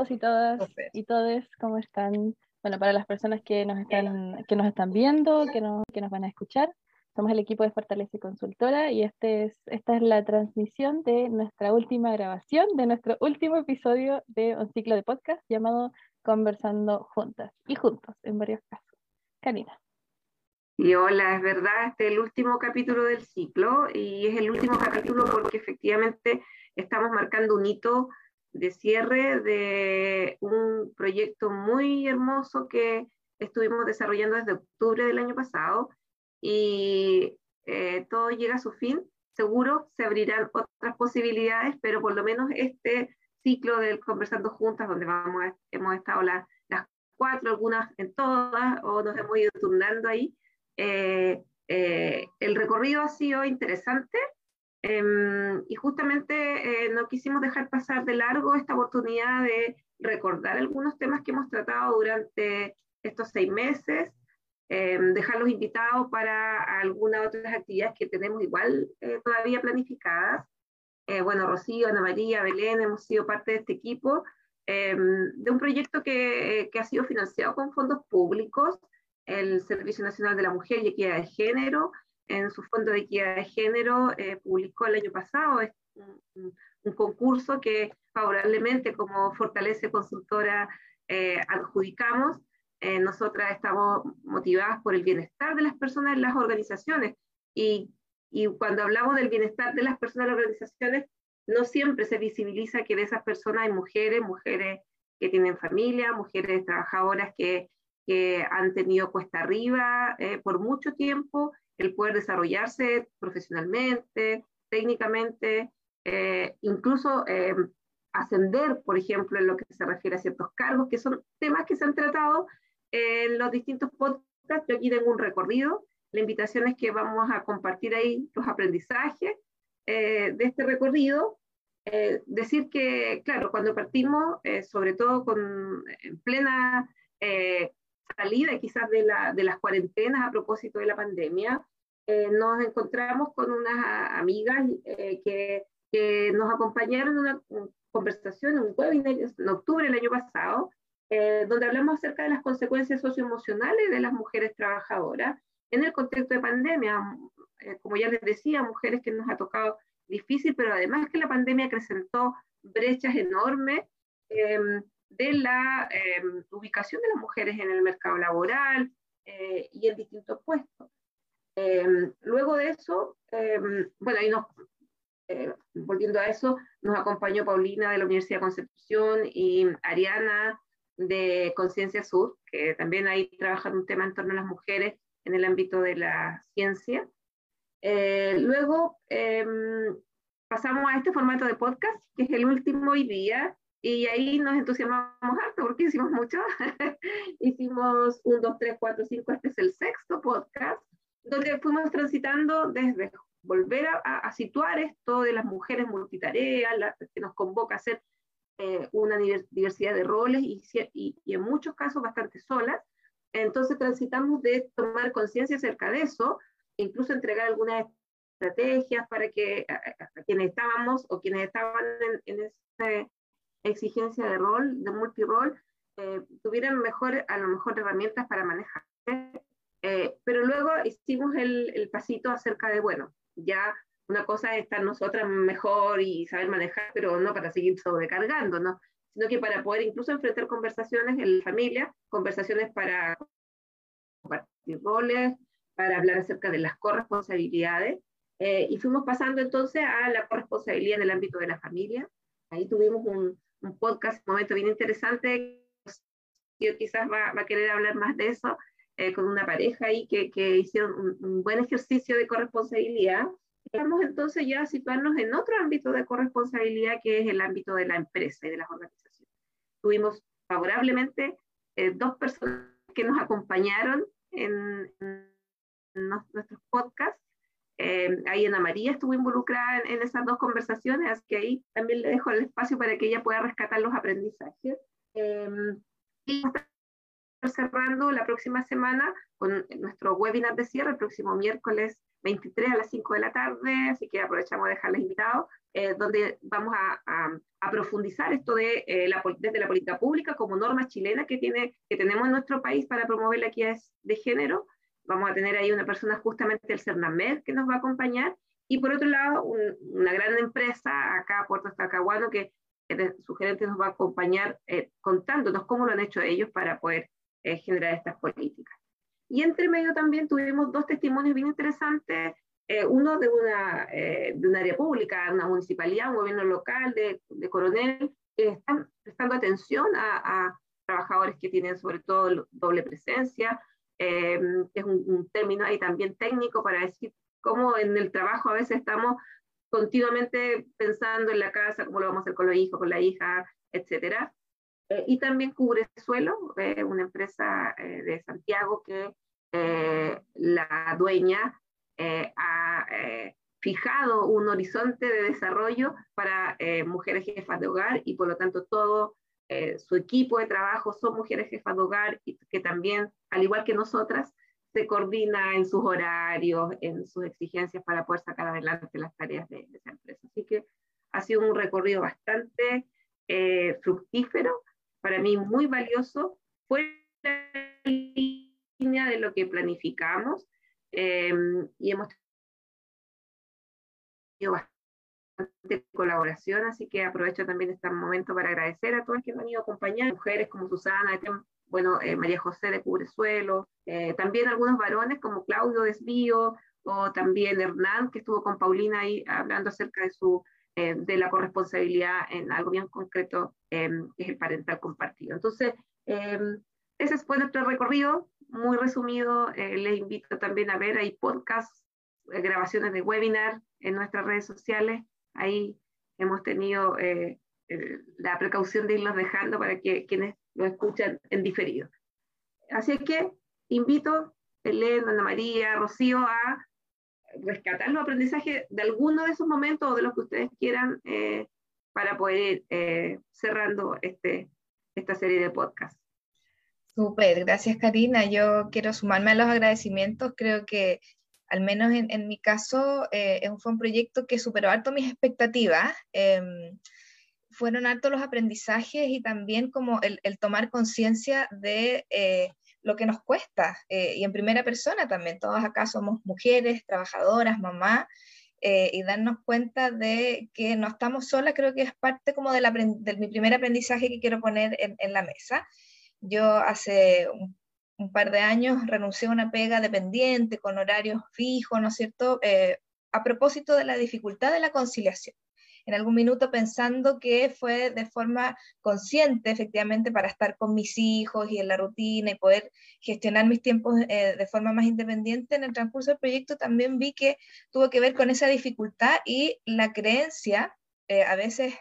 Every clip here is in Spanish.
todos y todas y todes, ¿cómo están? Bueno, para las personas que nos están, que nos están viendo, que, no, que nos van a escuchar, somos el equipo de Fortaleza Consultora y este es, esta es la transmisión de nuestra última grabación, de nuestro último episodio de un ciclo de podcast llamado Conversando Juntas y Juntos en varios casos. Karina. Y hola, es verdad, este es el último capítulo del ciclo y es el último capítulo porque efectivamente estamos marcando un hito de cierre de un proyecto muy hermoso que estuvimos desarrollando desde octubre del año pasado y eh, todo llega a su fin. Seguro se abrirán otras posibilidades, pero por lo menos este ciclo del Conversando Juntas, donde vamos hemos estado las cuatro, algunas en todas, o nos hemos ido turnando ahí, eh, eh, el recorrido ha sido interesante Em, y justamente eh, no quisimos dejar pasar de largo esta oportunidad de recordar algunos temas que hemos tratado durante estos seis meses, em, dejarlos invitados para algunas otras actividades que tenemos igual eh, todavía planificadas. Eh, bueno, Rocío, Ana María, Belén, hemos sido parte de este equipo, em, de un proyecto que, que ha sido financiado con fondos públicos, el Servicio Nacional de la Mujer y Equidad de Género, en su Fondo de Equidad de Género eh, publicó el año pasado un, un, concurso que favorablemente como Fortalece Consultora eh, adjudicamos. Eh, nosotras estamos motivadas por el bienestar de las personas en las organizaciones y, y cuando hablamos del bienestar de las personas en las organizaciones, no siempre se visibiliza que de esas personas hay mujeres, mujeres que tienen familia, mujeres trabajadoras que, que han tenido cuesta arriba por mucho tiempo el poder desarrollarse profesionalmente, técnicamente, eh, incluso eh, ascender, por ejemplo, en lo que se refiere a ciertos cargos, que son temas que se han tratado en los distintos podcasts. Yo aquí tengo un recorrido. La invitación es que vamos a compartir ahí los aprendizajes eh, de este recorrido. decir que, claro, cuando partimos, sobre todo con, en plena salida quizás de, la, de, las cuarentenas a propósito de la pandemia, eh, nos encontramos con unas amigas eh, que, que, nos acompañaron en una conversación, en un webinar en octubre del año pasado, eh, donde hablamos acerca de las consecuencias socioemocionales de las mujeres trabajadoras en el contexto de pandemia. como ya les decía, mujeres que nos ha tocado difícil, pero además que la pandemia acrecentó brechas enormes em, de la em, ubicación de las mujeres en el mercado laboral y en distintos puestos. Em, luego de eso, em, bueno, ahí nos, eh, volviendo a eso, nos acompañó Paulina de la Universidad de Concepción y Ariana de Conciencia Sur, que también ahí trabajan un tema en torno a las mujeres en el ámbito de la ciencia. Eh, luego pasamos a este formato de podcast, que es el último hoy día, y ahí nos entusiasmamos harto porque hicimos mucho. hicimos un, dos, tres, cuatro, cinco, este es el sexto podcast donde fuimos transitando desde volver a, situar esto de las mujeres multitareas, que nos convoca a hacer eh, una diversidad de roles y, y, en muchos casos bastante solas. Entonces transitamos de tomar conciencia acerca de eso, e incluso entregar algunas estrategias para que a, quienes estábamos o quienes estaban en, esa exigencia de rol, de multirol, eh, tuvieran mejor, a lo mejor herramientas para manejar eh, pero luego hicimos el, el, pasito acerca de, bueno, ya una cosa es estar nosotras mejor y saber manejar, pero no para seguir sobrecargando, ¿no? Sino que para poder incluso enfrentar conversaciones en la familia, conversaciones para compartir roles, para hablar acerca de las corresponsabilidades. Eh, y fuimos pasando entonces a la corresponsabilidad en el ámbito de la familia. Ahí tuvimos un, un podcast, un momento bien interesante. Yo quizás va, va a querer hablar más de eso, eh, con una pareja ahí que, que hicieron un, buen ejercicio de corresponsabilidad. Vamos entonces ya a situarnos en otro ámbito de corresponsabilidad que es el ámbito de la empresa y de las organizaciones. Tuvimos favorablemente eh, dos personas que nos acompañaron en, nuestros podcasts. Eh, ahí Ana María estuvo involucrada en, esas dos conversaciones, así que ahí también le dejo el espacio para que ella pueda rescatar los aprendizajes. y cerrando la próxima semana con nuestro webinar de cierre, el próximo miércoles 23 a las 5 de la tarde, así que aprovechamos de dejarles invitados, eh, donde vamos a, a, profundizar esto de, eh, la, desde la política pública como norma chilena que, tiene, que tenemos en nuestro país para promover la equidad de género. Vamos a tener ahí una persona justamente del CERNAMED que nos va a acompañar. Y por otro lado, una gran empresa acá, Puerto Estacahuano, que su gerente nos va a acompañar eh, contándonos cómo lo han hecho ellos para poder generar estas políticas. Y entre medio también tuvimos dos testimonios bien interesantes, eh, uno de una, eh, de un área pública, una municipalidad, un gobierno local de, de Coronel, que están prestando atención a, a, trabajadores que tienen sobre todo doble presencia, eh, es un, un, término ahí también técnico para decir cómo en el trabajo a veces estamos continuamente pensando en la casa, cómo lo vamos a hacer con los hijos, con la hija, etcétera. Eh, y también Cubre Suelo, eh, una empresa eh, de Santiago que la dueña ha fijado un horizonte de desarrollo para mujeres jefas de hogar y por lo tanto todo su equipo de trabajo son mujeres jefas de hogar y que también, al igual que nosotras, se coordina en sus horarios, en sus exigencias para poder sacar adelante las tareas de, de esa empresa. Así que ha sido un recorrido bastante fructífero para mí muy valioso, fue la línea de lo que planificamos eh, y hemos tenido colaboración, así que aprovecho también este momento para agradecer a todas que han ido a acompañar, mujeres como Susana, bueno, eh, María José de Cubresuelo, eh, también algunos varones como Claudio Desvío, o también Hernán, que estuvo con Paulina ahí hablando acerca de su eh, de la corresponsabilidad en algo bien concreto, em, que es el parental compartido. Entonces, em, ese fue nuestro recorrido, muy resumido. Eh, les invito también a ver, hay podcasts, eh, grabaciones de webinar en nuestras redes sociales. Ahí hemos tenido la precaución de irlos dejando para que quienes lo escuchan en diferido. Así que invito, Elena, Ana María, Rocío, a rescatar los aprendizajes de alguno de esos momentos o de los que ustedes quieran eh, para poder ir eh, cerrando este, esta serie de podcasts. Súper, gracias Karina. Yo quiero sumarme a los agradecimientos. Creo que al menos en, en mi caso eh, fue un proyecto que superó harto mis expectativas. Em, fueron harto los aprendizajes y también como el, tomar conciencia de lo que nos cuesta, eh, y en primera persona también, todos acá somos mujeres, trabajadoras, mamá, eh, y darnos cuenta de que no estamos solas, creo que es parte como de, mi primer aprendizaje que quiero poner en, la mesa. Yo hace un, par de años renuncié a una pega dependiente con horarios fijos, ¿no es cierto? Eh, a propósito de la dificultad de la conciliación en algún minuto pensando que fue de forma consciente, efectivamente, para estar con mis hijos y en la rutina y poder gestionar mis tiempos eh, de forma más independiente. En el transcurso del proyecto también vi que tuvo que ver con esa dificultad y la creencia, eh, a veces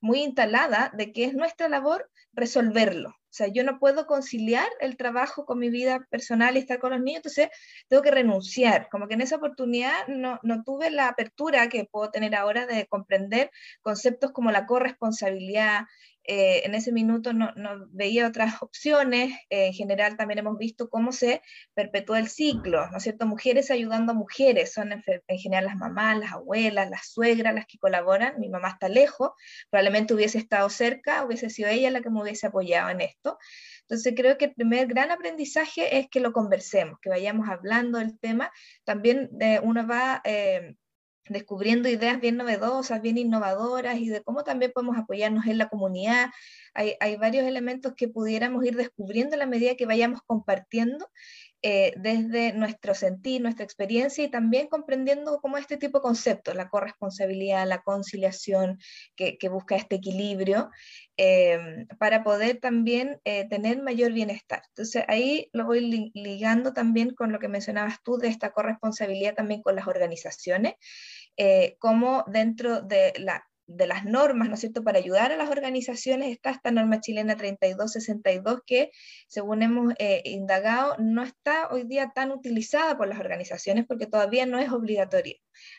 muy instalada, de que es nuestra labor resolverlo. O sea, yo no puedo conciliar el trabajo con mi vida personal y estar con los niños, entonces tengo que renunciar. Como que en esa oportunidad no, no tuve la apertura que puedo tener ahora de comprender conceptos como la corresponsabilidad, eh, en ese minuto no, veía otras opciones. Eh, en general también hemos visto cómo se perpetúa el ciclo, ¿no es cierto? Mujeres ayudando a mujeres, son en, general las mamás, las abuelas, las suegras las que colaboran. Mi mamá está lejos, probablemente hubiese estado cerca, hubiese sido ella la que me hubiese apoyado en esto. Entonces creo que el primer gran aprendizaje es que lo conversemos, que vayamos hablando del tema. También eh, uno va descubriendo ideas bien novedosas, bien innovadoras y de cómo también podemos apoyarnos en la comunidad. Hay, varios elementos que pudiéramos ir descubriendo a la medida que vayamos compartiendo eh, desde nuestro sentir, nuestra experiencia y también comprendiendo cómo este tipo de conceptos, la corresponsabilidad, la conciliación, que, busca este equilibrio, eh, para poder también eh, tener mayor bienestar. Entonces ahí lo voy ligando también con lo que mencionabas tú de esta corresponsabilidad también con las organizaciones, como dentro de la de las normas, ¿no es cierto?, para ayudar a las organizaciones está esta norma chilena 3262 que, según hemos eh, indagado, no está hoy día tan utilizada por las organizaciones porque todavía no es obligatoria.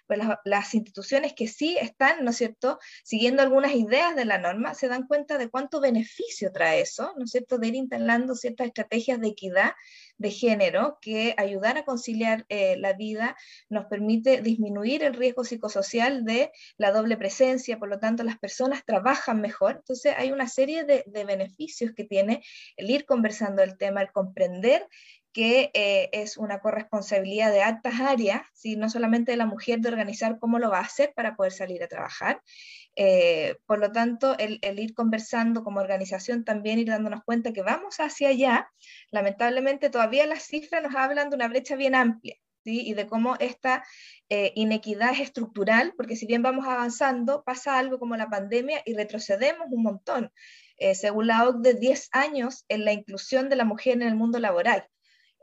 Pues las, las, instituciones que sí están, ¿no es cierto?, siguiendo algunas ideas de la norma, se dan cuenta de cuánto beneficio trae eso, ¿no es cierto?, de ir instalando ciertas estrategias de equidad de género que ayudar a conciliar eh, la vida nos permite disminuir el riesgo psicosocial de la doble presencia, por lo tanto las personas trabajan mejor. Entonces hay una serie de, beneficios que tiene el ir conversando el tema, el comprender que eh, es una corresponsabilidad de altas áreas, ¿sí? no solamente de la mujer de organizar cómo lo va a hacer para poder salir a trabajar, eh, por lo tanto, el, ir conversando como organización también ir dándonos cuenta que vamos hacia allá. Lamentablemente todavía las cifras nos hablan de una brecha bien amplia. ¿Sí? y de cómo esta eh, inequidad es estructural, porque si bien vamos avanzando, pasa algo como la pandemia y retrocedemos un montón. Eh, según la OCDE, 10 años en la inclusión de la mujer en el mundo laboral.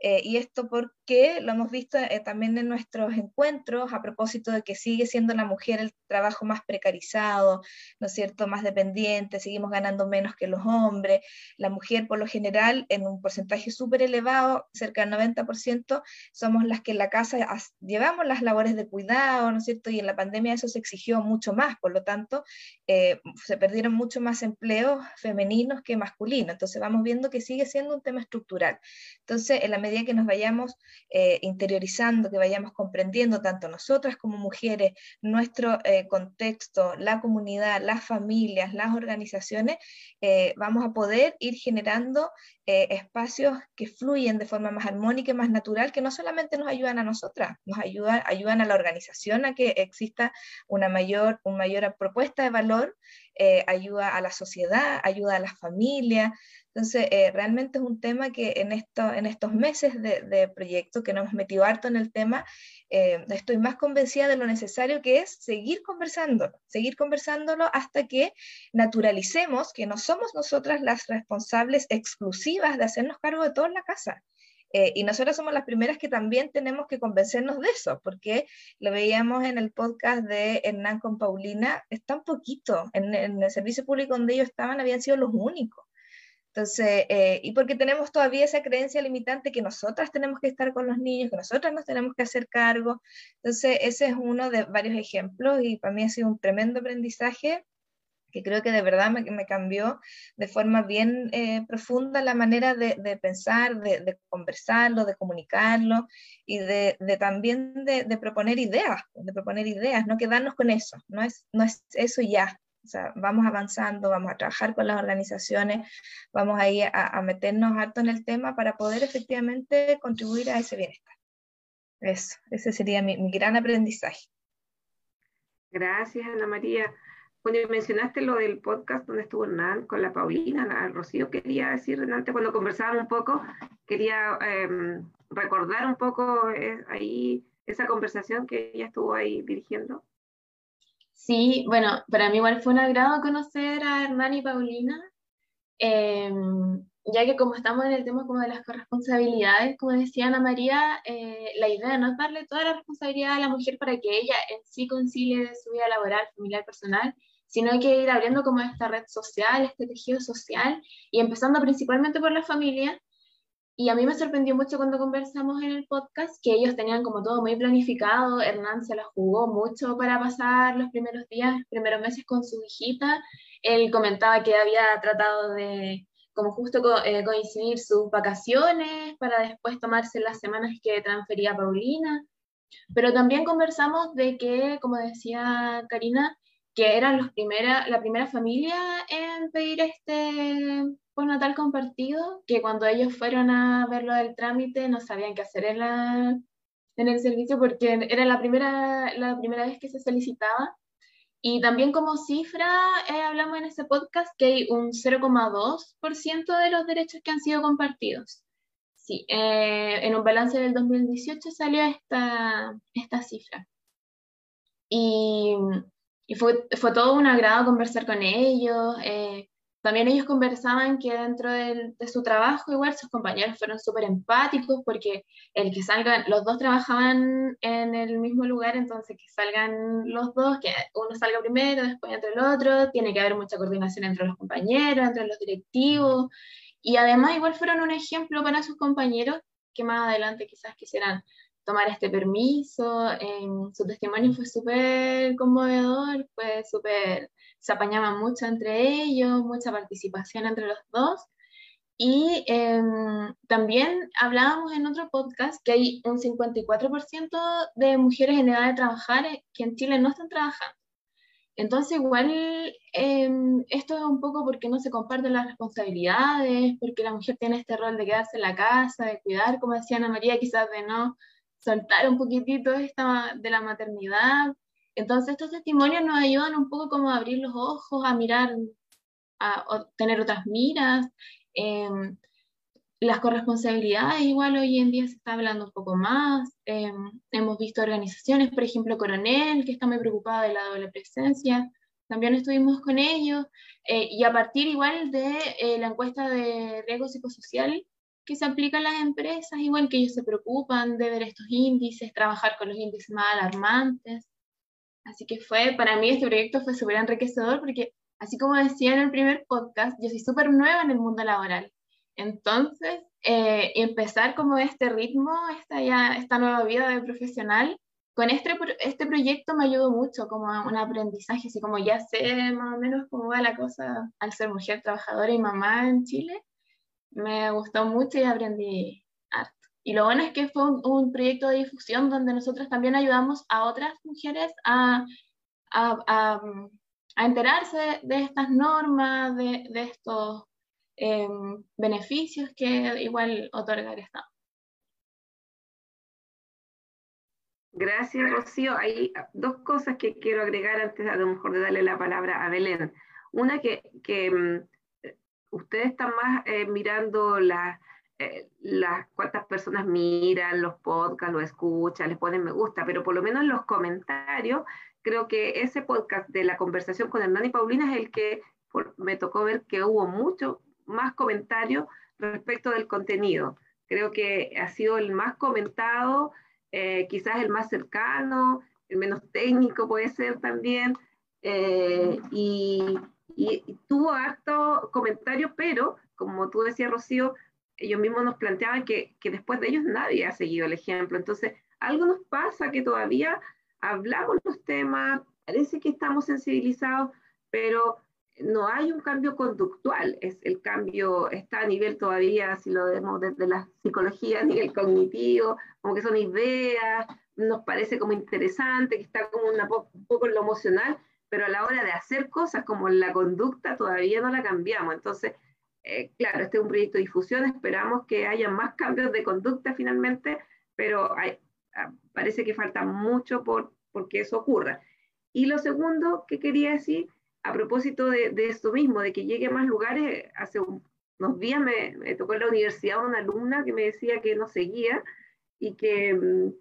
Eh, y esto porque lo hemos visto eh, también en nuestros encuentros a propósito de que sigue siendo la mujer el trabajo más precarizado, ¿no es cierto?, más dependiente, seguimos ganando menos que los hombres. La mujer, por lo general, en un porcentaje súper elevado, cerca del 90%, somos las que en la casa llevamos las labores de cuidado, ¿no es cierto?, y en la pandemia eso se exigió mucho más, por lo tanto, eh, se perdieron mucho más empleos femeninos que masculinos. Entonces vamos viendo que sigue siendo un tema estructural. Entonces, en la medida que nos vayamos eh, interiorizando, que vayamos comprendiendo tanto nosotras como mujeres, nuestro eh, contexto, la comunidad, las familias, las organizaciones, eh, vamos a poder ir generando espacios que fluyen de forma más armónica y más natural, que no solamente nos ayudan a nosotras, nos ayudan, ayudan a la organización a que exista una mayor, una mayor propuesta de valor, ayuda a la sociedad, ayuda a las familias, entonces, eh, realmente es un tema que en, esto, en estos meses de, proyecto que nos hemos metido harto en el tema, eh, estoy más convencida de lo necesario que es seguir conversándolo, seguir conversándolo hasta que naturalicemos que no somos nosotras las responsables exclusivas de hacernos cargo de todo en la casa. Eh, y nosotras somos las primeras que también tenemos que convencernos de eso, porque lo veíamos en el podcast de Hernán con Paulina, es tan poquito, en, en el servicio público donde ellos estaban habían sido los únicos. Entonces, eh, y porque tenemos todavía esa creencia limitante que nosotras tenemos que estar con los niños, que nosotras nos tenemos que hacer cargo. Entonces, ese es uno de varios ejemplos y para mí ha sido un tremendo aprendizaje que creo que de verdad me, me cambió de forma bien eh, profunda la manera de, de pensar, de, de, conversarlo, de comunicarlo y de, también de, proponer ideas, de proponer ideas, no quedarnos con eso, no es, no es eso ya, o sea, vamos avanzando, vamos a trabajar con las organizaciones, vamos a ir a, meternos harto en el tema para poder efectivamente contribuir a ese bienestar. Eso, ese sería mi, gran aprendizaje. Gracias, Ana María. Cuando mencionaste lo del podcast donde estuvo Hernán con la Paulina, la Rocío, quería decir, antes cuando conversaban un poco, quería em, recordar un poco eh, ahí esa conversación que ella estuvo ahí dirigiendo. Sí, bueno, para mí igual fue un agrado conocer a Hernán y Paulina, em, ya que como estamos en el tema como de las corresponsabilidades, como decía Ana María, eh, la idea no es darle toda la responsabilidad a la mujer para que ella en sí concilie su vida laboral, familiar, personal, sino que ir abriendo como esta red social, este tejido social, y empezando principalmente por la familia, y a mí me sorprendió mucho cuando conversamos en el podcast que ellos tenían como todo muy planificado. Hernán se la jugó mucho para pasar los primeros días, los primeros meses con su hijita. Él comentaba que había tratado de como justo eh, coincidir sus vacaciones para después tomarse las semanas que transfería Paulina. Pero también conversamos de que, como decía Karina, que eran los primera, la primera familia en pedir este natal compartido, que cuando ellos fueron a ver lo del trámite no sabían qué hacer en, la, en el servicio porque era la primera, la primera vez que se solicitaba. Y también como cifra, eh, hablamos en ese podcast que hay un 0,2% de los derechos que han sido compartidos. Sí, eh, en un balance del 2018 salió esta, esta cifra. Y, y fue, fue, todo un agrado conversar con ellos. Eh, también ellos conversaban que dentro de, su trabajo igual sus compañeros fueron súper empáticos porque el que salgan, los dos trabajaban en el mismo lugar, entonces que salgan los dos, que uno salga primero, después entre el otro, tiene que haber mucha coordinación entre los compañeros, entre los directivos, y además igual fueron un ejemplo para sus compañeros que más adelante quizás quisieran tomar este permiso. su testimonio fue súper conmovedor, fue súper, se apañaban mucho entre ellos, mucha participación entre los dos. Y em, también hablábamos en otro podcast que hay un 54% de mujeres en edad de trabajar que en Chile no están trabajando. Entonces, igual em, esto es un poco porque no se comparten las responsabilidades, porque la mujer tiene este rol de quedarse en la casa, de cuidar, como decía Ana María, quizás de no soltar un poquitito esta de la maternidad. Entonces, estos testimonios nos ayudan un poco como a abrir los ojos, a mirar, a, tener otras miras. Em, las corresponsabilidades igual hoy en día se está hablando un poco más. Em, hemos visto organizaciones, por ejemplo, Coronel, que está muy preocupada de la doble presencia. También estuvimos con ellos. Eh, y a partir igual de eh, la encuesta de riesgo psicosocial que se aplica a las empresas, igual que ellos se preocupan de ver estos índices, trabajar con los índices más alarmantes. Así que fue, para mí este proyecto fue súper enriquecedor porque, así como decía en el primer podcast, yo soy súper nueva en el mundo laboral entonces, eh, empezar como este ritmo, esta, ya, esta nueva vida de profesional, con este, este proyecto me ayudó mucho como un aprendizaje, así como ya sé más o menos cómo va la cosa al ser mujer trabajadora y mamá en Chile, me gustó mucho y aprendí harto. Y lo bueno es que fue un, proyecto de difusión donde nosotros también ayudamos a otras mujeres a, a, a, enterarse de estas normas, de, de estos Em, beneficios que igual otorga el Estado. Gracias, Rocío. Hay dos cosas que quiero agregar antes a lo mejor de darle la palabra a Belén. Una que, que mm, ustedes están más eh, mirando la, eh, las cuántas personas miran los podcasts, lo escuchan, les ponen me gusta, pero por lo menos en los comentarios, creo que ese podcast de la conversación con Hernán y Paulina es el que me tocó ver que hubo mucho, más comentarios respecto del contenido. Creo que ha sido el más comentado, eh, quizás el más cercano, el menos técnico puede ser también, y, tuvo harto comentario, pero como tú decías, Rocío, ellos mismos nos planteaban que, que después de ellos nadie ha seguido el ejemplo. Entonces, algo nos pasa que todavía hablamos los temas, parece que estamos sensibilizados, pero no hay un cambio conductual, es el cambio está a nivel todavía, si lo vemos desde la psicología, a nivel cognitivo, como que son ideas, nos parece como interesante, que está como un poco en lo emocional, pero a la hora de hacer cosas como la conducta todavía no la cambiamos. Entonces, eh, claro, este es un proyecto de difusión, esperamos que haya más cambios de conducta finalmente, pero hay, ah, parece que falta mucho por, por que eso ocurra. Y lo segundo que quería decir a propósito de, esto mismo, de que llegue a más lugares, hace unos días me, tocó en la universidad una alumna que me decía que no seguía y que, mm,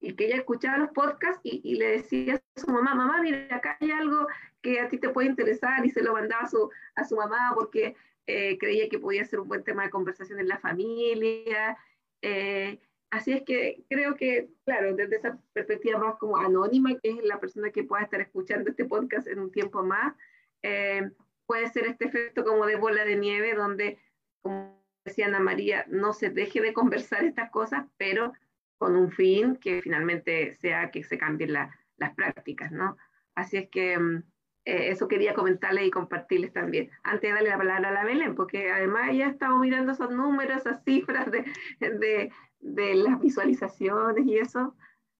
y que ella escuchaba los podcasts y, le decía a su mamá, mamá, mira, acá hay algo que a ti te puede interesar y se lo mandaba a su, a su mamá porque eh, creía que podía ser un buen tema de conversación en la familia. Eh, así es que creo que, claro, desde esa perspectiva más como anónima, que es la persona que pueda estar escuchando este podcast en un tiempo más, eh, puede ser este efecto como de bola de nieve, donde, como decía Ana María, no se deje de conversar estas cosas, pero con un fin que finalmente sea que se cambien las prácticas, ¿no? Así es que mm, eh, eso quería comentarles y compartirles también. Antes de darle la palabra a la Belén, porque además ella ha estado mirando esos números, esas cifras de, de, de las visualizaciones y eso,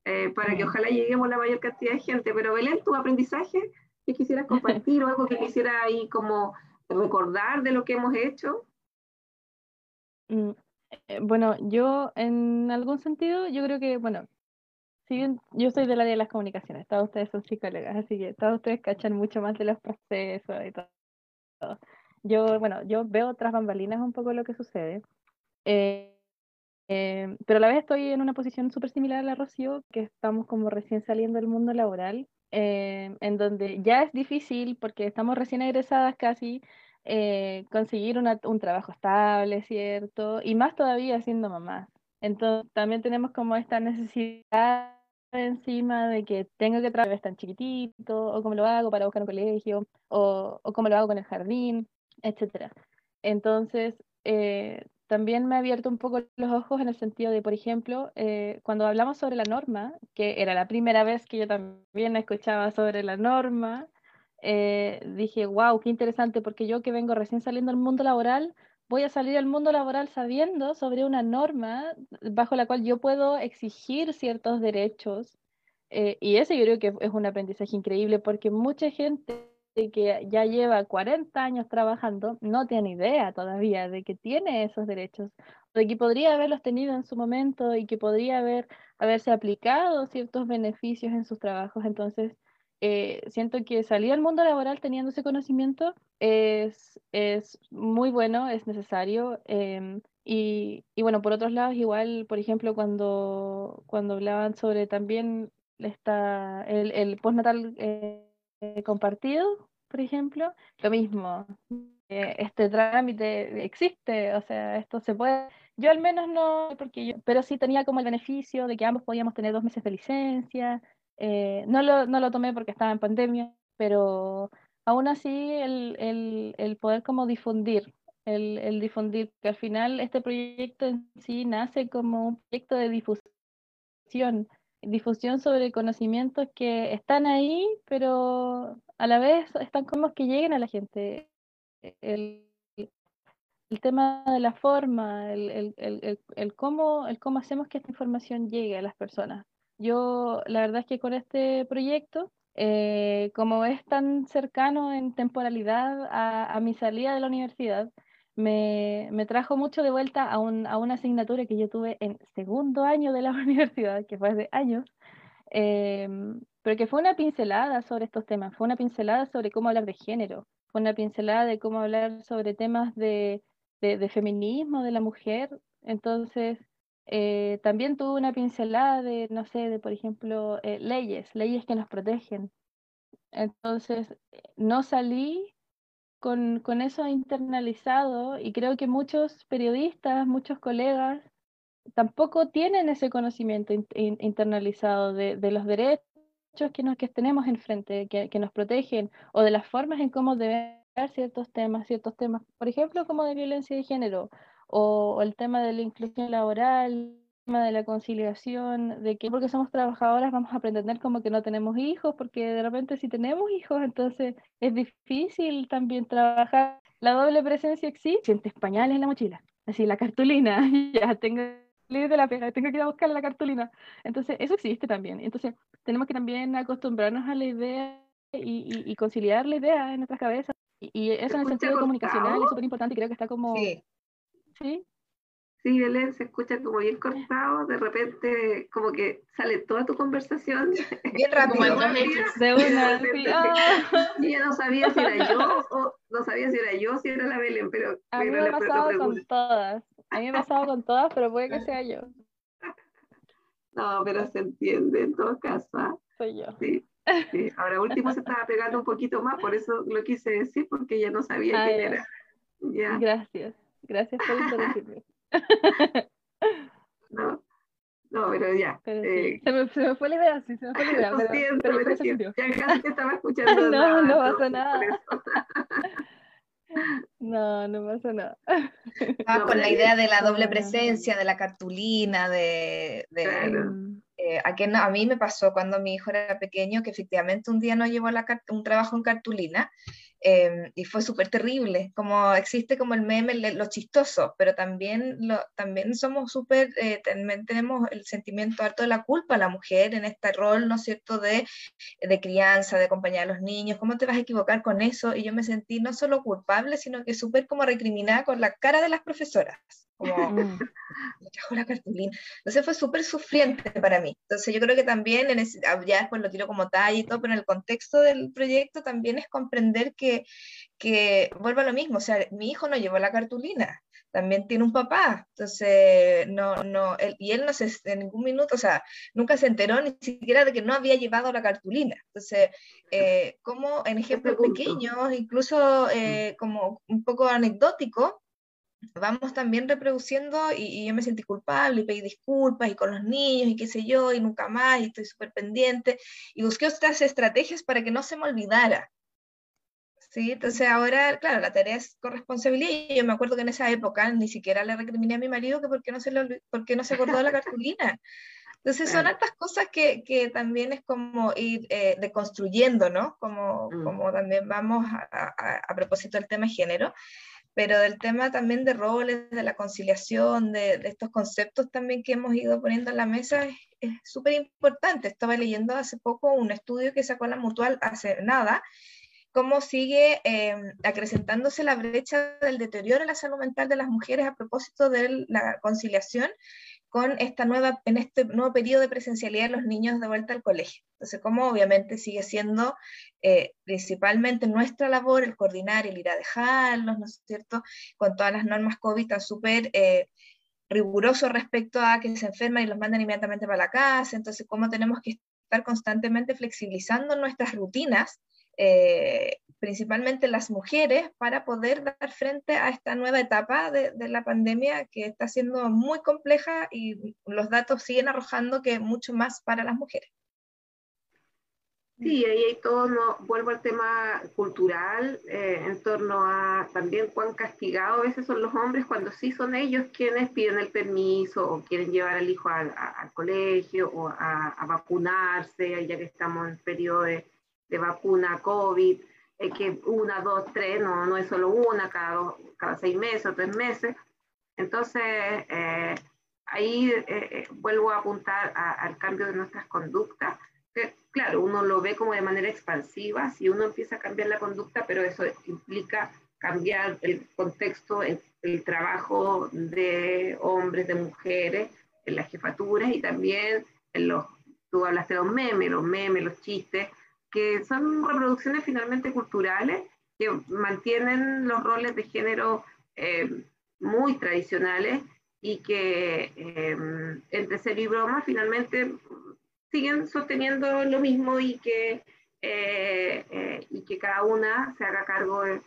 eh, para que ojalá lleguemos a la mayor cantidad de gente. Pero Belén, tu aprendizaje que quisieras compartir o algo que quisiera ahí como recordar de lo que hemos hecho? Eh, bueno, yo en algún sentido, yo creo que, bueno, si yo soy del área de las comunicaciones, todos ustedes son psicólogas, así que todos ustedes cachan mucho más de los procesos y todo. Yo, bueno, yo veo tras bambalinas un poco lo que sucede, eh, eh, pero a la vez estoy en una posición súper similar a la Rocío, que estamos como recién saliendo del mundo laboral eh, en donde ya es difícil porque estamos recién egresadas casi eh, conseguir un trabajo estable, ¿cierto? Y más todavía siendo mamás. Entonces también tenemos como esta necesidad encima de que tengo que trabajar tan chiquitito, o cómo lo hago para buscar un colegio, o, o cómo lo hago con el jardín, etc. Entonces, eh, también me ha abierto un poco los ojos en el sentido de, por ejemplo, eh, cuando hablamos sobre la norma, que era la primera vez que yo también escuchaba sobre la norma, eh, dije, wow, qué interesante, porque yo que vengo recién saliendo del mundo laboral, voy a salir al mundo laboral sabiendo sobre una norma bajo la cual yo puedo exigir ciertos derechos. Eh, y ese yo creo que es un aprendizaje increíble porque mucha gente que ya lleva 40 años trabajando no tiene idea todavía de que tiene esos derechos, de que podría haberlos tenido en su momento y que podría haber, haberse aplicado ciertos beneficios en sus trabajos. Entonces, eh, siento que salir al mundo laboral teniendo ese conocimiento es, es muy bueno, es necesario. Em, y, y, bueno, por otros lados, igual, por ejemplo, cuando, cuando hablaban sobre también esta, el, el postnatal eh, compartido, por ejemplo, lo mismo. Eh, este trámite existe, o sea, esto se puede. Yo al menos no, porque yo, pero sí tenía como el beneficio de que ambos podíamos tener dos meses de licencia, eh, no, lo, no lo tomé porque estaba en pandemia, pero aún así el, el, el poder como difundir, el, el, difundir, que al final este proyecto en sí nace como un proyecto de difusión, difusión sobre conocimientos que están ahí, pero a la vez están como que lleguen a la gente. El, el tema de la forma, el, el, el, el, cómo, el cómo hacemos que esta información llegue a las personas. Yo, la verdad es que con este proyecto, eh, como es tan cercano en temporalidad a, mi salida de la universidad, me, me, trajo mucho de vuelta a, un, a, una asignatura que yo tuve en segundo año de la universidad, que fue hace años, eh, pero que fue una pincelada sobre estos temas, fue una pincelada sobre cómo hablar de género, fue una pincelada de cómo hablar sobre temas de, de, de feminismo de la mujer. Entonces, eh, también tuve una pincelada de, no sé, de por ejemplo, eh, leyes, leyes que nos protegen. Entonces, no salí con, con, eso internalizado y creo que muchos periodistas, muchos colegas, tampoco tienen ese conocimiento internalizado de, de, los derechos que, nos, que tenemos enfrente, que, que nos protegen, o de las formas en cómo deben ciertos temas, ciertos temas, por ejemplo, como de violencia de género, o, el tema de la inclusión laboral, el tema de la conciliación, de que porque somos trabajadoras vamos a pretender como que no tenemos hijos, porque de repente si tenemos hijos, entonces es difícil también trabajar. La doble presencia existe, sientes pañales en la mochila, así la cartulina, ya tengo de la pega, tengo que ir a buscar la cartulina. Entonces, eso existe también. Entonces, tenemos que también acostumbrarnos a la idea y, y, conciliar la idea en nuestras cabezas. Y, eso en el sentido comunicacional es súper importante creo que está como Sí. Sí, Belén, se escucha como bien cortado, de repente como que sale toda tu conversación. Bien rápido. de una, ah. Y ya no sabía si era yo o no sabía si era yo o si era la Belén, pero... A mí me ha pasado con todas, a mí me ha pasado con todas, pero puede que sea yo. No, pero se entiende en todo caso. ¿ah? Soy yo. Sí. Sí. Ahora último se estaba pegando un poquito más, por eso lo quise decir, porque ya no sabía quién era. Ya. Gracias. Gracias por interrumpirme. no, no, pero ya. Eh, se, me, se, me, fue la idea, sí, se me fue la idea. Lo pero, siento, pero, pero siento. ya casi te estaba escuchando. no, nada, no pasa nada. No, no pasa nada. Ah, no, con la idea de la doble presencia, de la cartulina, de... de claro. eh, a, que no, a mí me pasó cuando mi hijo era pequeño que efectivamente un día no llevó la, un trabajo en cartulina Em, y fue súper terrible, como existe como el meme, lo chistoso, pero también, lo, también somos súper, eh, también tenemos el sentimiento harto de la culpa la mujer en este rol, ¿no es cierto?, de, de crianza, de acompañar a los niños, ¿cómo te vas a equivocar con eso? Y yo me sentí no solo culpable, sino que súper como recriminada con la cara de las profesoras como mm. me trajo la cartulina. Entonces fue súper sufriente para mí. Entonces yo creo que también, en ese, ah, ya después lo tiro como talla y todo, pero en el contexto del proyecto también es comprender que, que vuelvo a lo mismo, o sea, mi hijo no llevó la cartulina, también tiene un papá, entonces, no, no, él, y él no se, en ningún minuto, o sea, nunca se enteró ni siquiera de que no había llevado la cartulina. Entonces, eh, como en ejemplos pequeños, incluso eh, como un poco anecdótico, vamos también reproduciendo y, yo me sentí culpable y pedí disculpas y con los niños y qué sé yo y nunca más y estoy súper pendiente y busqué otras estrategias para que no se me olvidara. ¿Sí? Entonces ahora, claro, la tarea es corresponsabilidad y yo me acuerdo que en esa época ni siquiera le recriminé a mi marido que por qué no se, le, no se acordó de la cartulina. Entonces son estas cosas que, que, también es como ir eh, deconstruyendo, ¿no? Como, mm. como también vamos a, a, a propósito del tema género, pero del tema también de roles, de la conciliación, de, estos conceptos también que hemos ido poniendo en la mesa es súper importante. Estaba leyendo hace poco un estudio que sacó la Mutual hace nada, cómo sigue em, acrecentándose la brecha del deterioro en la salud mental de las mujeres a propósito de la conciliación con esta nueva, en este nuevo periodo de presencialidad de los niños de vuelta al colegio. Entonces, como obviamente sigue siendo eh, principalmente nuestra labor el coordinar, el ir a dejarlos, ¿no es cierto? Con todas las normas COVID tan súper eh, respecto a que se enferman y los mandan inmediatamente para la casa. Entonces, cómo tenemos que estar constantemente flexibilizando nuestras rutinas eh, principalmente las mujeres, para poder dar frente a esta nueva etapa de, la pandemia que está siendo muy compleja y los datos siguen arrojando que mucho más para las mujeres. Sí, ahí hay todo, no, vuelvo al tema cultural, eh, en torno a también cuán castigados a veces son los hombres cuando sí son ellos quienes piden el permiso o quieren llevar al hijo al, colegio o a, a, vacunarse, ya que estamos en periodo de, de vacuna COVID, eh, que una, dos, tres, no, no es solo una, cada, cada seis meses o tres meses. Entonces, eh, ahí eh, vuelvo a apuntar al cambio de nuestras conductas. Que, claro, uno lo ve como de manera expansiva, si uno empieza a cambiar la conducta, pero eso implica cambiar el contexto, el, el trabajo de hombres, de mujeres, en las jefaturas y también en los, tú hablaste de los memes, los memes, los chistes, que son reproducciones finalmente culturales que mantienen los roles de género eh, muy tradicionales y que eh, entre serio y broma finalmente siguen sosteniendo lo mismo y que, eh, y que cada una se haga cargo de,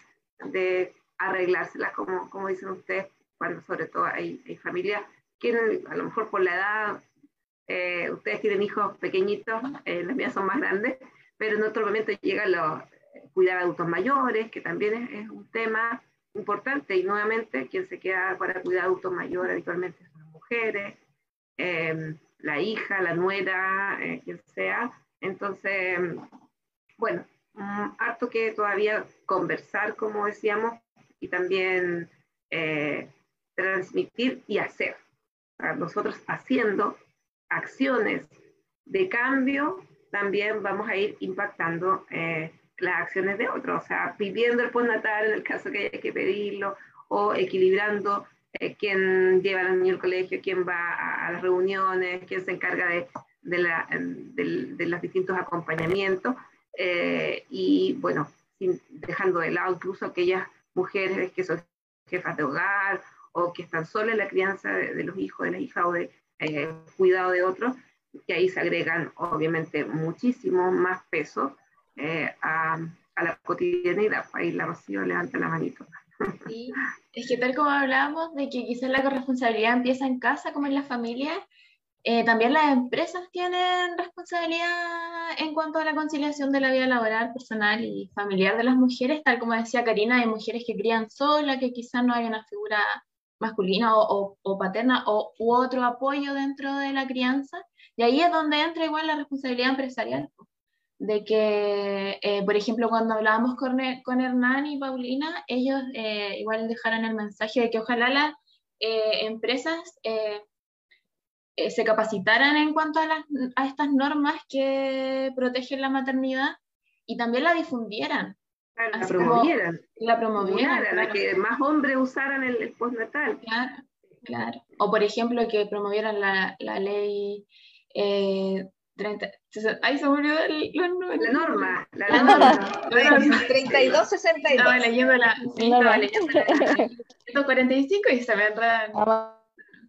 de arreglárselas, como, como dicen ustedes, cuando sobre todo hay, hay familias que a lo mejor por la edad, ustedes tienen hijos pequeñitos, las mías son más grandes, pero en otro momento llega los cuidar a adultos mayores, que también es, un tema importante, y nuevamente quien se queda para cuidar a adultos mayores habitualmente son las mujeres, em, la hija, la nuera, eh, quien sea. Entonces, bueno, harto que todavía conversar, como decíamos, y también eh, transmitir y hacer. nosotros haciendo acciones de cambio también vamos a ir impactando eh, las acciones de otros, o sea, pidiendo el postnatal en el caso que haya que pedirlo, o equilibrando eh, quién lleva al niño al colegio, quién va a, las reuniones, quién se encarga de, de, los distintos acompañamientos, eh, y bueno, dejando de lado incluso aquellas mujeres que son jefas de hogar o que están solas en la crianza de, los hijos, de las hijas o de cuidado de otros, que ahí se agregan obviamente muchísimo más peso eh, a, la cotidianidad. Ahí la Rocío levanta la manito. Sí, es que tal como hablábamos de que quizás la corresponsabilidad empieza en casa como en la familia, eh, también las empresas tienen responsabilidad en cuanto a la conciliación de la vida laboral, personal y familiar de las mujeres, tal como decía Karina, hay mujeres que crían sola, que quizás no hay una figura masculina o, o, paterna o, u otro apoyo dentro de la crianza. Y ahí es donde entra igual la responsabilidad empresarial, de que, eh, por ejemplo, cuando hablábamos con, con Hernán y Paulina, ellos eh, igual dejaron el mensaje de que ojalá las eh, empresas se capacitaran en cuanto a, las, a estas normas que protegen la maternidad y también la difundieran, la promovieran. La promovieran. Claro. que más hombres usaran el, postnatal. Claro, claro. O por ejemplo, que promovieran la, la ley eh, 30. Ahí se murió el, la norma. La norma. 3262. Estaba leyendo la. Sí, estaba leyendo la 145 y se me entra. Claro,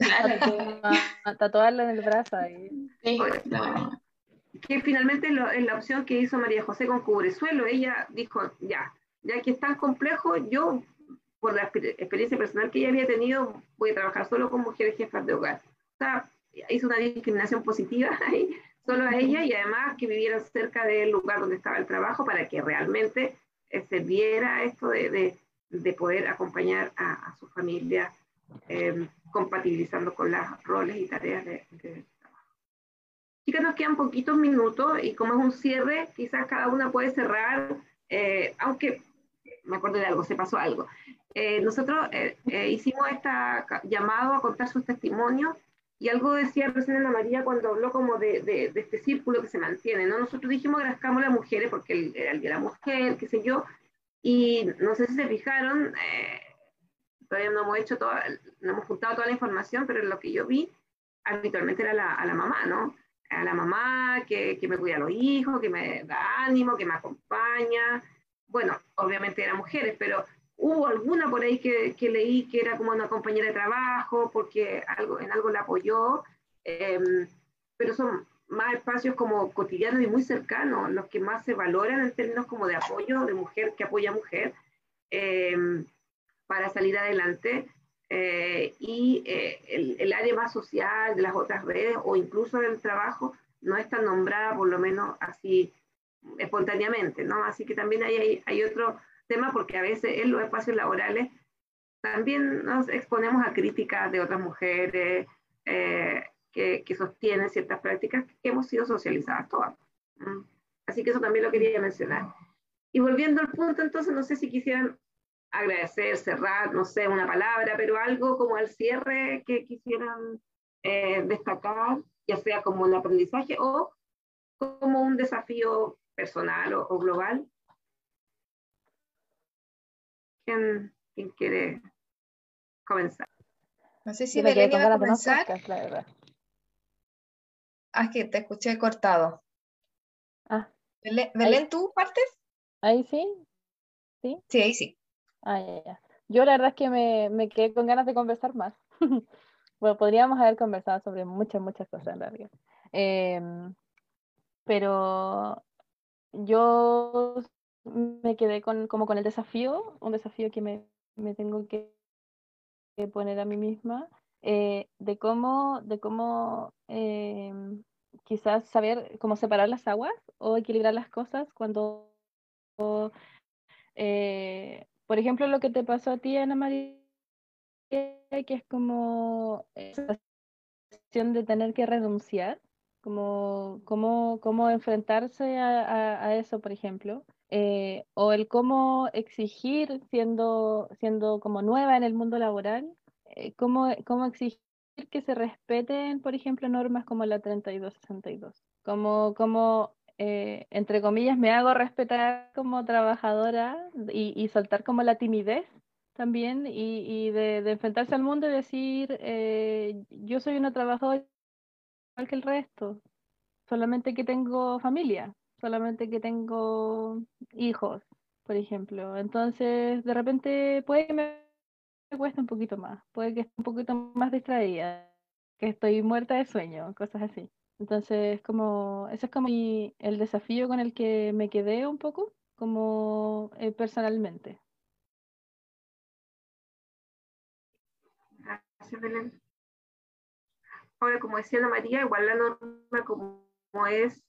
que... tatuarlo en el brazo ahí. Sí, que finalmente es la opción que hizo María José con Cubresuelo. Ella dijo, ya, ya que es tan complejo, yo, por la experiencia personal que ella había tenido, voy a trabajar solo con mujeres jefas de hogar. O sea, hizo una discriminación positiva ahí, solo a ella, y además que vivieran cerca del lugar donde estaba el trabajo para que realmente eh, se viera esto de, de, poder acompañar a, su familia, eh, compatibilizando con los roles y tareas de, de Chicas, nos quedan poquitos minutos y como es un cierre, quizás cada una puede cerrar, eh, aunque me acuerdo de algo, se pasó algo. eh, nosotros eh, hicimos este llamado a contar sus testimonios y algo decía recién Ana María cuando habló como de, de, este círculo que se mantiene, ¿no? Nosotros dijimos agradezcamos a las mujeres porque era el de la mujer, qué sé yo, y no sé si se fijaron, todavía no hemos hecho toda, no hemos juntado toda la información, pero lo que yo vi habitualmente era la, a la mamá, ¿no? A la mamá que, que me cuida a los hijos, que me da ánimo, que me acompaña. Bueno, obviamente eran mujeres, pero hubo alguna por ahí que, que, leí que era como una compañera de trabajo, porque algo, en algo la apoyó, em, pero son más espacios como cotidianos y muy cercanos, los que más se valoran en términos como de apoyo, de mujer que apoya a mujer, eh, para salir adelante. Eh, y eh, el, área más social de las otras redes o incluso del trabajo no es tan nombrada, por lo menos así espontáneamente, ¿no? Así que también hay, hay, otro tema porque a veces en los espacios laborales también nos exponemos a críticas de otras mujeres eh, que, que, sostienen ciertas prácticas que hemos sido socializadas todas. Así que eso también lo quería mencionar. Y volviendo al punto, entonces, no sé si quisieran agradecer, cerrar, no sé, una palabra, pero algo como al cierre que quisieran eh, destacar, ya sea como un aprendizaje o como un desafío personal o, global. ¿Quién, ¿Quién, quiere comenzar? No sé si Belén iba a comenzar. Ah, es que te escuché cortado. Ah. Belén, ¿tú partes? Ahí sí. Sí, sí ahí sí. Ah, Yo la verdad es que me, me quedé con ganas de conversar más. bueno, podríamos haber conversado sobre muchas, muchas cosas en realidad. Em, pero yo me quedé con, como con el desafío, un desafío que me, me tengo que, poner a mí misma, eh, de cómo, de cómo em, quizás saber cómo separar las aguas o equilibrar las cosas cuando eh, por ejemplo, lo que te pasó a ti, Ana María, que es como esa sensación de tener que renunciar, como cómo, cómo enfrentarse a, eso, por ejemplo, eh, o el cómo exigir, siendo, siendo como nueva en el mundo laboral, eh, cómo, cómo exigir que se respeten, por ejemplo, normas como la 3262, como, como eh, entre comillas, me hago respetar como trabajadora y, y soltar como la timidez también y, y de, de, enfrentarse al mundo y decir, eh, yo soy una trabajadora igual que el resto, solamente que tengo familia, solamente que tengo hijos, por ejemplo. Entonces, de repente puede que me cueste un poquito más, puede que esté un poquito más distraída, que estoy muerta de sueño, cosas así. Entonces, como, ese es como el desafío con el que me quedé un poco, como eh, personalmente. Gracias, Belén. Ahora, como decía Ana María, igual la norma como es,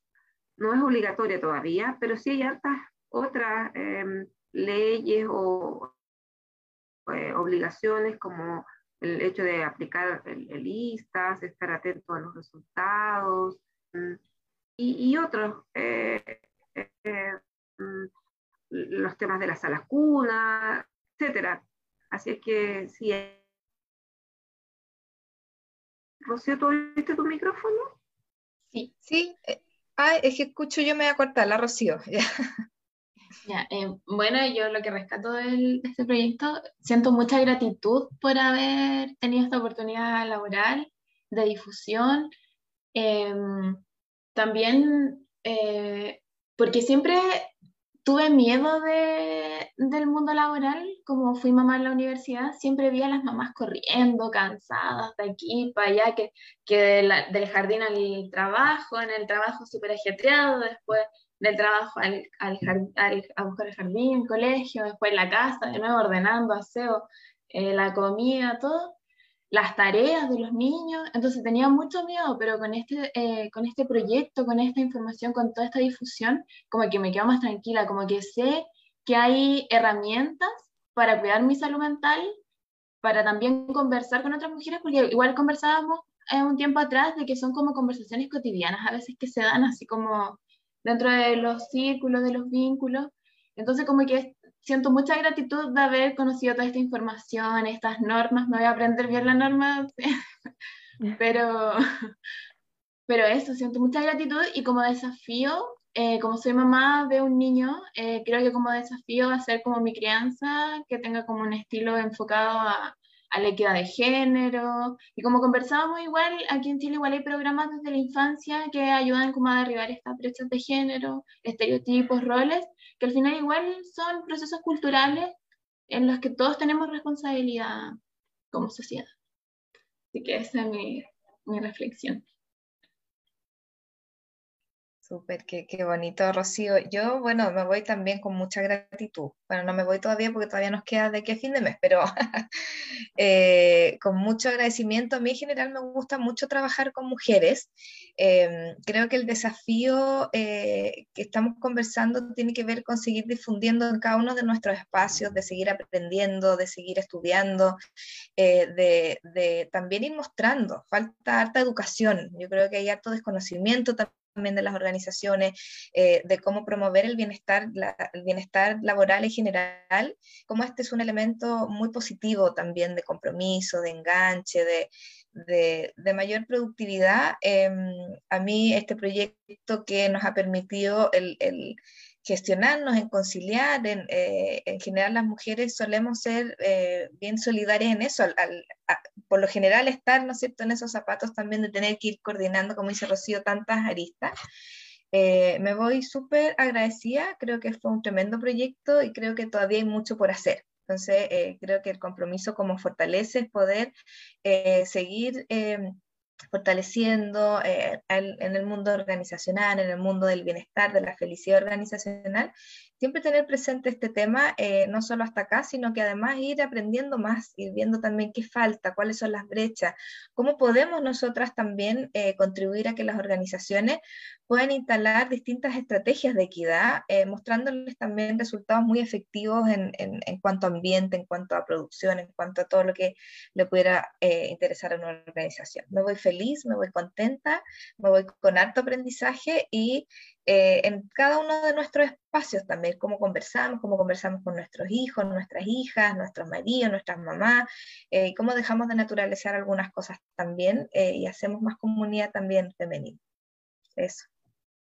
no es obligatoria todavía, pero sí hay hartas otras em, leyes o eh, obligaciones como el hecho de aplicar el, el ISTAS, estar atento a los resultados mm, y, otros, eh, mm, los temas de las salas cuna, etcétera. Así es que sí. Rocío, ¿tú abriste tu micrófono? Sí, sí. Eh, es que escucho yo me voy a cortar, la Rocío. Eh, bueno, yo lo que rescato de este proyecto, siento mucha gratitud por haber tenido esta oportunidad laboral de difusión. Em, también eh, porque siempre tuve miedo de, del mundo laboral, como fui mamá en la universidad, siempre vi a las mamás corriendo, cansadas de aquí para allá, que, que del jardín al trabajo, en el trabajo súper ajetreado, después del trabajo al, al, al, a buscar el jardín, el colegio, después la casa, de nuevo ordenando, aseo, eh, la comida, todo, las tareas de los niños. Entonces tenía mucho miedo, pero con este, eh, con este proyecto, con esta información, con toda esta difusión, como que me quedo más tranquila, como que sé que hay herramientas para cuidar mi salud mental, para también conversar con otras mujeres, porque igual conversábamos eh, un tiempo atrás de que son como conversaciones cotidianas a veces que se dan así como dentro de los círculos, de los vínculos. Entonces, como que siento mucha gratitud de haber conocido toda esta información, estas normas, me voy a aprender bien la norma, pero, pero eso, siento mucha gratitud y como desafío, eh, como soy mamá de un niño, eh, creo que como desafío ser como mi crianza, que tenga como un estilo enfocado a, a la equidad de género. Y como conversábamos igual, aquí en Chile igual hay programas desde la infancia que ayudan como a derribar estas brechas de género, estereotipos, roles, que al final igual son procesos culturales en los que todos tenemos responsabilidad como sociedad. Así que esa es mi, mi reflexión. Súper, qué, qué, bonito, Rocío. Yo, bueno, me voy también con mucha gratitud. Bueno, no me voy todavía porque todavía nos queda de qué fin de mes, pero eh, con mucho agradecimiento. A mí en general me gusta mucho trabajar con mujeres. Em, creo que el desafío eh, que estamos conversando tiene que ver con seguir difundiendo en cada uno de nuestros espacios, de seguir aprendiendo, de seguir estudiando, eh, de, de también ir mostrando. Falta harta educación. Yo creo que hay harto desconocimiento también también de las organizaciones, eh, de cómo promover el bienestar, el bienestar laboral en general, como este es un elemento muy positivo también de compromiso, de enganche, de, de, mayor productividad. Em, a mí este proyecto que nos ha permitido el gestionarnos, en conciliar, en, eh, en, general las mujeres solemos ser eh, bien solidarias en eso, al, al, a, por lo general estar, ¿no es cierto?, en esos zapatos también de tener que ir coordinando, como dice Rocío, tantas aristas. Eh, me voy súper agradecida, creo que fue un tremendo proyecto y creo que todavía hay mucho por hacer. Entonces, eh, creo que el compromiso como fortalece es poder eh, seguir fortaleciendo eh, en el mundo organizacional, en el mundo del bienestar, de la felicidad organizacional, siempre tener presente este tema, eh, no solo hasta acá, sino que además ir aprendiendo más, ir viendo también qué falta, cuáles son las brechas, cómo podemos nosotras también eh, contribuir a que las organizaciones puedan instalar distintas estrategias de equidad, eh, mostrándoles también resultados muy efectivos en, en, cuanto a ambiente, en cuanto a producción, en cuanto a todo lo que le pudiera interesar a una organización. Me voy feliz, me voy contenta, me voy con harto aprendizaje y eh, en cada uno de nuestros espacios también, cómo conversamos, cómo conversamos con nuestros hijos, nuestras hijas, nuestros maridos, nuestras mamás, eh, cómo dejamos de naturalizar algunas cosas también eh, y hacemos más comunidad también femenina. Eso.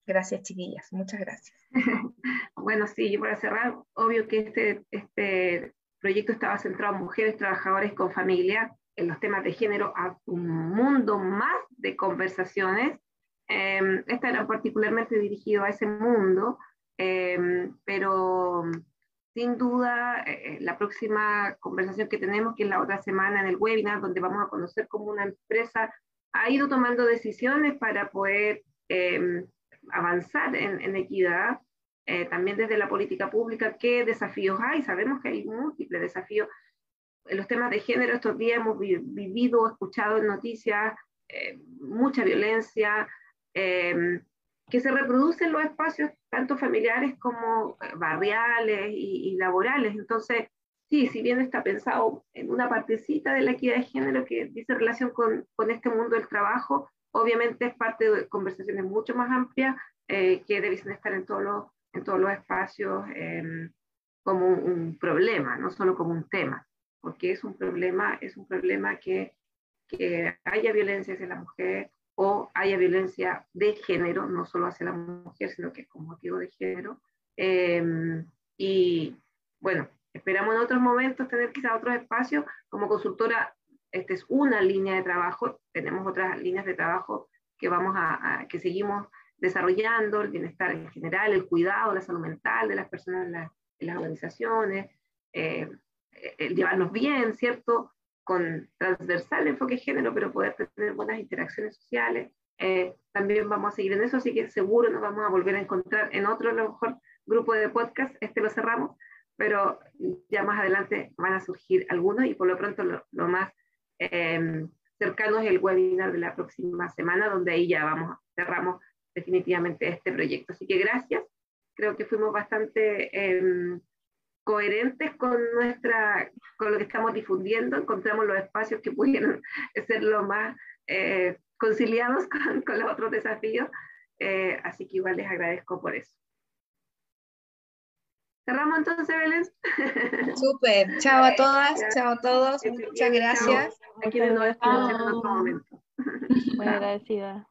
Gracias, chiquillas. Muchas gracias. bueno, sí, yo para cerrar, obvio que este, este proyecto estaba centrado en mujeres trabajadoras con familia, en los temas de género, a un mundo más de conversaciones eh, esta era particularmente dirigido a ese mundo, eh, pero sin duda eh, la próxima conversación que tenemos, que es la otra semana en el webinar, donde vamos a conocer cómo una empresa ha ido tomando decisiones para poder em, avanzar en, en equidad, eh, también desde la política pública, qué desafíos hay. Sabemos que hay múltiples desafíos. En los temas de género estos días hemos vivido, escuchado en noticias eh, mucha violencia, eh, que se reproducen los espacios tanto familiares como eh, barriales y, laborales. Entonces, sí, si bien está pensado en una partecita de la equidad de género que dice relación con, con este mundo del trabajo, obviamente es parte de conversaciones mucho más amplias eh, que debiesen estar en todos los, en todos los espacios eh, como un, un, problema, no solo como un tema, porque es un problema, es un problema que, que haya violencia hacia la mujer, o haya violencia de género, no solo hacia la mujer, sino que con motivo de género. Eh, y bueno, esperamos en otros momentos tener quizás otros espacios. Como consultora, esta es una línea de trabajo, tenemos otras líneas de trabajo que vamos a, a que seguimos desarrollando, el bienestar en general, el cuidado, la salud mental de las personas en, la, en las organizaciones, eh, el llevarnos bien, ¿cierto? Con transversal enfoque género, pero poder tener buenas interacciones sociales. Eh, también vamos a seguir en eso, así que seguro nos vamos a volver a encontrar en otro, a lo mejor, grupo de podcast. Este lo cerramos, pero ya más adelante van a surgir algunos y por lo pronto lo, más eh, cercano es el webinar de la próxima semana, donde ahí ya vamos, cerramos definitivamente este proyecto. Así que gracias. Creo que fuimos bastante eh, coherentes con, nuestra, con lo que estamos difundiendo, encontramos los espacios que pudieran ser lo más eh, conciliados con, con, los otros desafíos, eh, así que igual les agradezco por eso. Cerramos entonces, Belén. Súper. Chao a todas, chao a todos. Muchas gracias. Aquí nos vemos en otro momento. Muy agradecida.